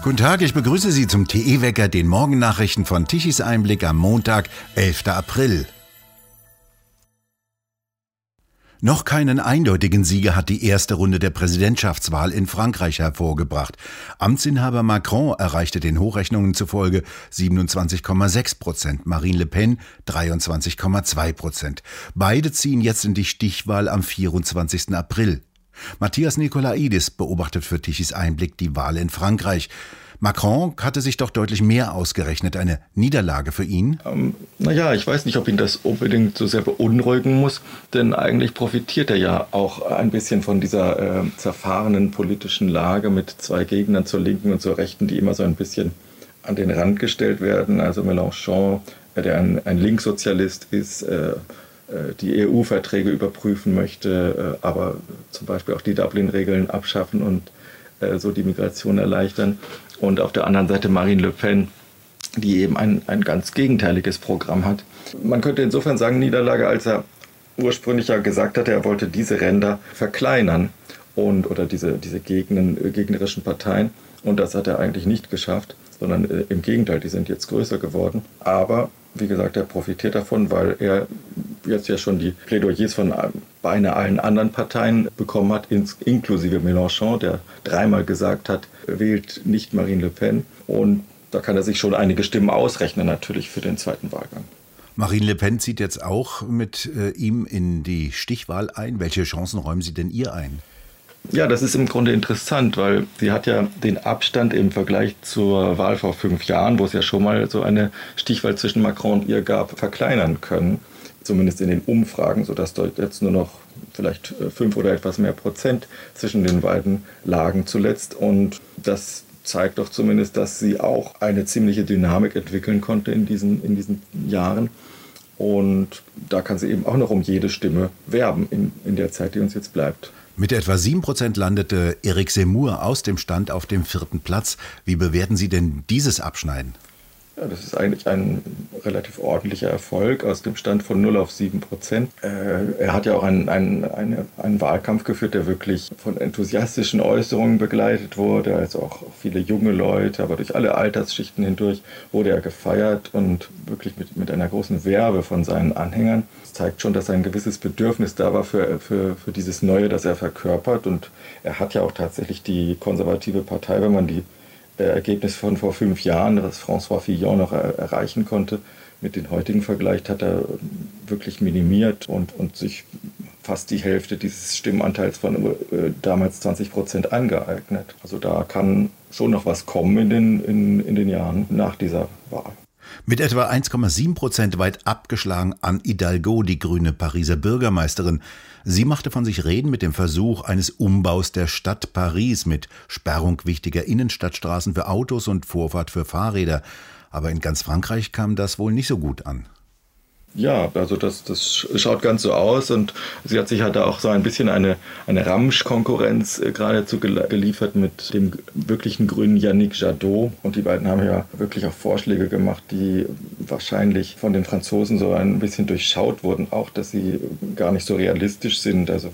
Guten Tag, ich begrüße Sie zum TE-Wecker, den Morgennachrichten von Tichys Einblick am Montag, 11. April. Noch keinen eindeutigen Sieger hat die erste Runde der Präsidentschaftswahl in Frankreich hervorgebracht. Amtsinhaber Macron erreichte den Hochrechnungen zufolge 27,6 Prozent, Marine Le Pen 23,2 Prozent. Beide ziehen jetzt in die Stichwahl am 24. April. Matthias Nikolaidis beobachtet für Tichys Einblick die Wahl in Frankreich. Macron hatte sich doch deutlich mehr ausgerechnet. Eine Niederlage für ihn? Ähm, naja, ich weiß nicht, ob ihn das unbedingt so sehr beunruhigen muss, denn eigentlich profitiert er ja auch ein bisschen von dieser äh, zerfahrenen politischen Lage mit zwei Gegnern zur Linken und zur Rechten, die immer so ein bisschen an den Rand gestellt werden. Also Mélenchon, der ein, ein Linkssozialist ist, äh die EU-Verträge überprüfen möchte, äh, aber zum Beispiel auch die Dublin-Regeln abschaffen und äh, so die Migration erleichtern und auf der anderen Seite Marine Le Pen, die eben ein, ein ganz gegenteiliges Programm hat. Man könnte insofern sagen, Niederlage, als er ursprünglich ja gesagt hatte, er wollte diese Ränder verkleinern und oder diese, diese Gegnen, äh, gegnerischen Parteien. Und das hat er eigentlich nicht geschafft, sondern äh, im Gegenteil, die sind jetzt größer geworden. Aber wie gesagt, er profitiert davon, weil er jetzt ja schon die Plädoyers von beinahe allen anderen Parteien bekommen hat, inklusive Mélenchon, der dreimal gesagt hat, wählt nicht Marine Le Pen. Und da kann er sich schon einige Stimmen ausrechnen, natürlich für den zweiten Wahlgang. Marine Le Pen zieht jetzt auch mit äh, ihm in die Stichwahl ein. Welche Chancen räumen Sie denn ihr ein? Ja, das ist im Grunde interessant, weil sie hat ja den Abstand im Vergleich zur Wahl vor fünf Jahren, wo es ja schon mal so eine Stichwahl zwischen Macron und ihr gab, verkleinern können. Zumindest in den Umfragen, sodass dort jetzt nur noch vielleicht äh, fünf oder etwas mehr Prozent zwischen den beiden lagen zuletzt. Und das zeigt doch zumindest, dass sie auch eine ziemliche Dynamik entwickeln konnte in diesen, in diesen Jahren. Und da kann sie eben auch noch um jede Stimme werben in, in der Zeit, die uns jetzt bleibt. Mit etwa 7% landete Eric Seymour aus dem Stand auf dem vierten Platz. Wie bewerten Sie denn dieses Abschneiden? Ja, das ist eigentlich ein relativ ordentlicher Erfolg aus dem Stand von 0 auf 7 Prozent. Äh, er hat ja auch einen, einen, eine, einen Wahlkampf geführt, der wirklich von enthusiastischen Äußerungen begleitet wurde. Also auch viele junge Leute, aber durch alle Altersschichten hindurch wurde er gefeiert und wirklich mit, mit einer großen Werbe von seinen Anhängern. Das zeigt schon, dass ein gewisses Bedürfnis da war für, für, für dieses Neue, das er verkörpert. Und er hat ja auch tatsächlich die konservative Partei, wenn man die Ergebnis von vor fünf Jahren, das François Fillon noch er erreichen konnte, mit den heutigen vergleicht, hat er wirklich minimiert und, und sich fast die Hälfte dieses Stimmanteils von äh, damals 20 Prozent angeeignet. Also da kann schon noch was kommen in den, in, in den Jahren nach dieser Wahl. Mit etwa 1,7 Prozent weit abgeschlagen an Hidalgo, die grüne Pariser Bürgermeisterin. Sie machte von sich reden mit dem Versuch eines Umbaus der Stadt Paris mit Sperrung wichtiger Innenstadtstraßen für Autos und Vorfahrt für Fahrräder. Aber in ganz Frankreich kam das wohl nicht so gut an. Ja, also das, das schaut ganz so aus und sie hat sich halt da auch so ein bisschen eine, eine Ramsch-Konkurrenz äh, geradezu geliefert mit dem wirklichen grünen Yannick Jadot. Und die beiden haben ja wirklich auch Vorschläge gemacht, die wahrscheinlich von den Franzosen so ein bisschen durchschaut wurden, auch dass sie gar nicht so realistisch sind, also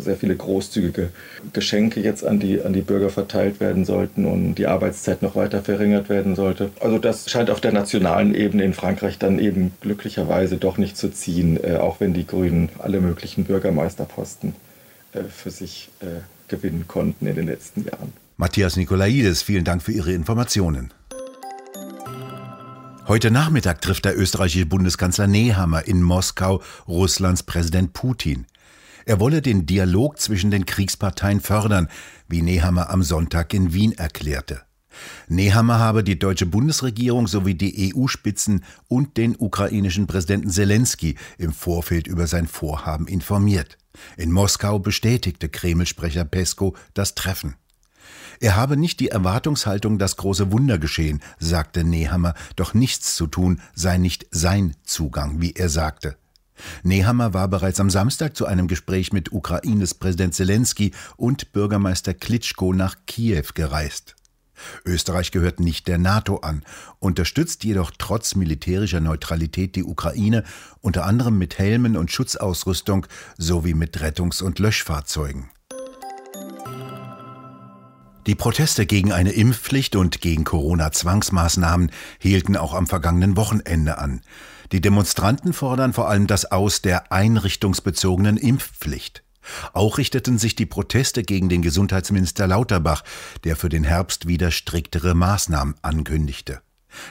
sehr viele großzügige Geschenke jetzt an die, an die Bürger verteilt werden sollten und die Arbeitszeit noch weiter verringert werden sollte. Also das scheint auf der nationalen Ebene in Frankreich dann eben glücklicherweise Weise doch nicht zu ziehen, äh, auch wenn die Grünen alle möglichen Bürgermeisterposten äh, für sich äh, gewinnen konnten in den letzten Jahren. Matthias Nikolaides, vielen Dank für Ihre Informationen. Heute Nachmittag trifft der österreichische Bundeskanzler Nehammer in Moskau Russlands Präsident Putin. Er wolle den Dialog zwischen den Kriegsparteien fördern, wie Nehammer am Sonntag in Wien erklärte. Nehammer habe die deutsche Bundesregierung sowie die EU-Spitzen und den ukrainischen Präsidenten Zelensky im Vorfeld über sein Vorhaben informiert. In Moskau bestätigte Kreml-Sprecher Pesko das Treffen. Er habe nicht die Erwartungshaltung, das große Wunder geschehen, sagte Nehammer, doch nichts zu tun sei nicht sein Zugang, wie er sagte. Nehammer war bereits am Samstag zu einem Gespräch mit Ukraines Präsident Zelensky und Bürgermeister Klitschko nach Kiew gereist. Österreich gehört nicht der NATO an, unterstützt jedoch trotz militärischer Neutralität die Ukraine unter anderem mit Helmen und Schutzausrüstung sowie mit Rettungs- und Löschfahrzeugen. Die Proteste gegen eine Impfpflicht und gegen Corona-Zwangsmaßnahmen hielten auch am vergangenen Wochenende an. Die Demonstranten fordern vor allem das Aus der einrichtungsbezogenen Impfpflicht. Auch richteten sich die Proteste gegen den Gesundheitsminister Lauterbach, der für den Herbst wieder striktere Maßnahmen ankündigte.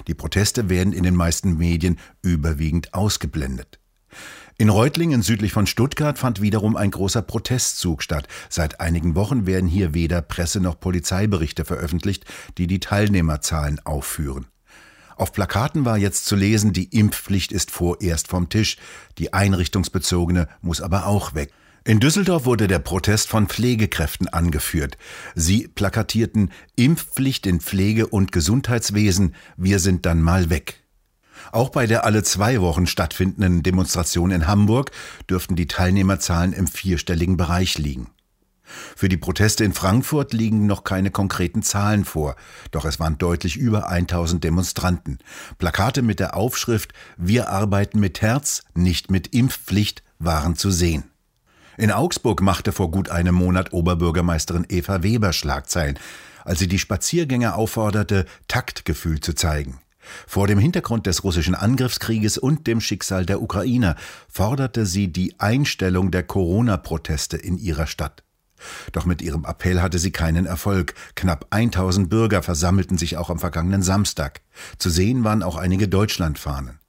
Die Proteste werden in den meisten Medien überwiegend ausgeblendet. In Reutlingen südlich von Stuttgart fand wiederum ein großer Protestzug statt. Seit einigen Wochen werden hier weder Presse- noch Polizeiberichte veröffentlicht, die die Teilnehmerzahlen aufführen. Auf Plakaten war jetzt zu lesen, die Impfpflicht ist vorerst vom Tisch, die einrichtungsbezogene muss aber auch weg. In Düsseldorf wurde der Protest von Pflegekräften angeführt. Sie plakatierten Impfpflicht in Pflege und Gesundheitswesen, wir sind dann mal weg. Auch bei der alle zwei Wochen stattfindenden Demonstration in Hamburg dürften die Teilnehmerzahlen im vierstelligen Bereich liegen. Für die Proteste in Frankfurt liegen noch keine konkreten Zahlen vor, doch es waren deutlich über 1000 Demonstranten. Plakate mit der Aufschrift Wir arbeiten mit Herz, nicht mit Impfpflicht waren zu sehen. In Augsburg machte vor gut einem Monat Oberbürgermeisterin Eva Weber Schlagzeilen, als sie die Spaziergänger aufforderte, Taktgefühl zu zeigen. Vor dem Hintergrund des russischen Angriffskrieges und dem Schicksal der Ukrainer forderte sie die Einstellung der Corona-Proteste in ihrer Stadt. Doch mit ihrem Appell hatte sie keinen Erfolg. Knapp 1000 Bürger versammelten sich auch am vergangenen Samstag. Zu sehen waren auch einige Deutschlandfahnen.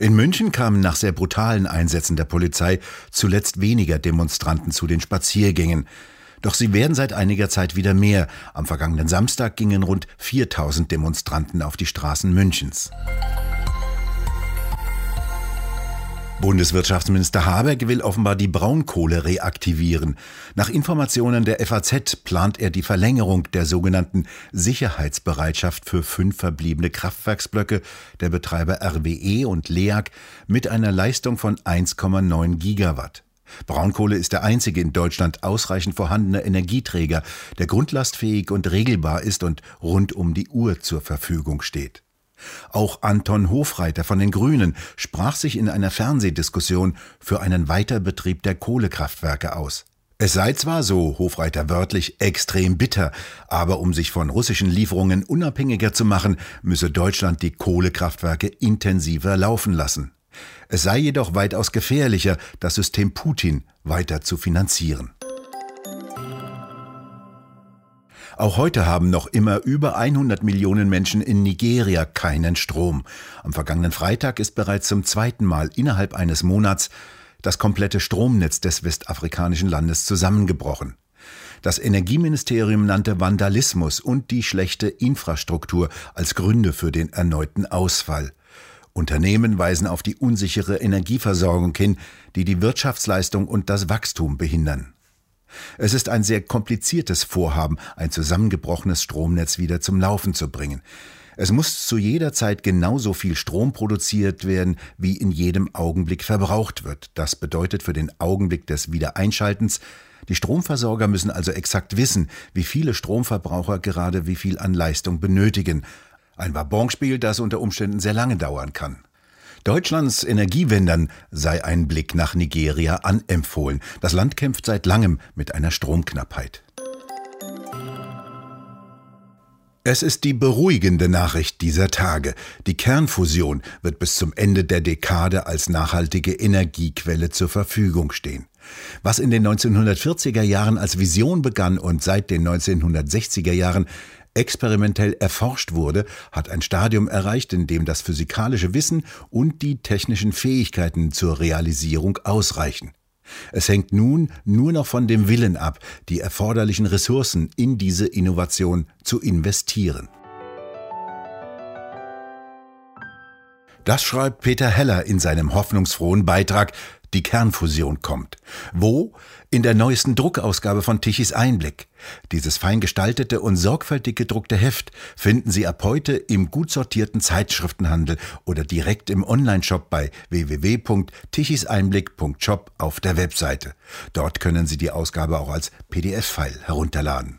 In München kamen nach sehr brutalen Einsätzen der Polizei zuletzt weniger Demonstranten zu den Spaziergängen. Doch sie werden seit einiger Zeit wieder mehr. Am vergangenen Samstag gingen rund 4000 Demonstranten auf die Straßen Münchens. Bundeswirtschaftsminister Habeck will offenbar die Braunkohle reaktivieren. Nach Informationen der FAZ plant er die Verlängerung der sogenannten Sicherheitsbereitschaft für fünf verbliebene Kraftwerksblöcke der Betreiber RWE und LEAG mit einer Leistung von 1,9 Gigawatt. Braunkohle ist der einzige in Deutschland ausreichend vorhandene Energieträger, der grundlastfähig und regelbar ist und rund um die Uhr zur Verfügung steht. Auch Anton Hofreiter von den Grünen sprach sich in einer Fernsehdiskussion für einen Weiterbetrieb der Kohlekraftwerke aus. Es sei zwar so, Hofreiter wörtlich, extrem bitter, aber um sich von russischen Lieferungen unabhängiger zu machen, müsse Deutschland die Kohlekraftwerke intensiver laufen lassen. Es sei jedoch weitaus gefährlicher, das System Putin weiter zu finanzieren. Auch heute haben noch immer über 100 Millionen Menschen in Nigeria keinen Strom. Am vergangenen Freitag ist bereits zum zweiten Mal innerhalb eines Monats das komplette Stromnetz des westafrikanischen Landes zusammengebrochen. Das Energieministerium nannte Vandalismus und die schlechte Infrastruktur als Gründe für den erneuten Ausfall. Unternehmen weisen auf die unsichere Energieversorgung hin, die die Wirtschaftsleistung und das Wachstum behindern. Es ist ein sehr kompliziertes Vorhaben, ein zusammengebrochenes Stromnetz wieder zum Laufen zu bringen. Es muss zu jeder Zeit genauso viel Strom produziert werden, wie in jedem Augenblick verbraucht wird. Das bedeutet für den Augenblick des Wiedereinschaltens, die Stromversorger müssen also exakt wissen, wie viele Stromverbraucher gerade wie viel an Leistung benötigen, ein Wabonspiel, das unter Umständen sehr lange dauern kann. Deutschlands Energiewendern sei ein Blick nach Nigeria anempfohlen. Das Land kämpft seit langem mit einer Stromknappheit. Es ist die beruhigende Nachricht dieser Tage. Die Kernfusion wird bis zum Ende der Dekade als nachhaltige Energiequelle zur Verfügung stehen. Was in den 1940er Jahren als Vision begann und seit den 1960er Jahren experimentell erforscht wurde, hat ein Stadium erreicht, in dem das physikalische Wissen und die technischen Fähigkeiten zur Realisierung ausreichen. Es hängt nun nur noch von dem Willen ab, die erforderlichen Ressourcen in diese Innovation zu investieren. Das schreibt Peter Heller in seinem hoffnungsfrohen Beitrag die Kernfusion kommt. Wo? In der neuesten Druckausgabe von Tichys Einblick. Dieses fein gestaltete und sorgfältig gedruckte Heft finden Sie ab heute im gut sortierten Zeitschriftenhandel oder direkt im Onlineshop bei www.tichiseinblick.shop auf der Webseite. Dort können Sie die Ausgabe auch als PDF-File herunterladen.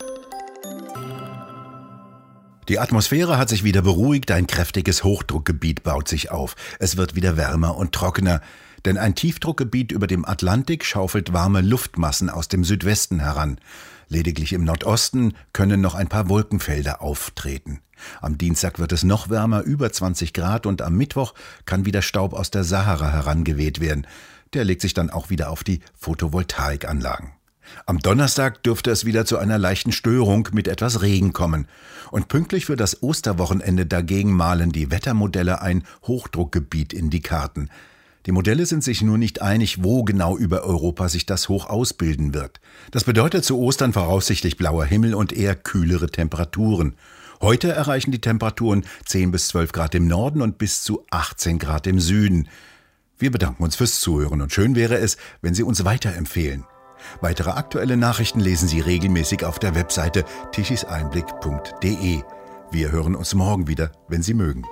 Die Atmosphäre hat sich wieder beruhigt, ein kräftiges Hochdruckgebiet baut sich auf. Es wird wieder wärmer und trockener. Denn ein Tiefdruckgebiet über dem Atlantik schaufelt warme Luftmassen aus dem Südwesten heran. Lediglich im Nordosten können noch ein paar Wolkenfelder auftreten. Am Dienstag wird es noch wärmer, über 20 Grad, und am Mittwoch kann wieder Staub aus der Sahara herangeweht werden. Der legt sich dann auch wieder auf die Photovoltaikanlagen. Am Donnerstag dürfte es wieder zu einer leichten Störung mit etwas Regen kommen. Und pünktlich für das Osterwochenende dagegen malen die Wettermodelle ein Hochdruckgebiet in die Karten. Die Modelle sind sich nur nicht einig, wo genau über Europa sich das Hoch ausbilden wird. Das bedeutet zu Ostern voraussichtlich blauer Himmel und eher kühlere Temperaturen. Heute erreichen die Temperaturen 10 bis 12 Grad im Norden und bis zu 18 Grad im Süden. Wir bedanken uns fürs Zuhören und schön wäre es, wenn Sie uns weiterempfehlen. Weitere aktuelle Nachrichten lesen Sie regelmäßig auf der Webseite tischiseinblick.de. Wir hören uns morgen wieder, wenn Sie mögen.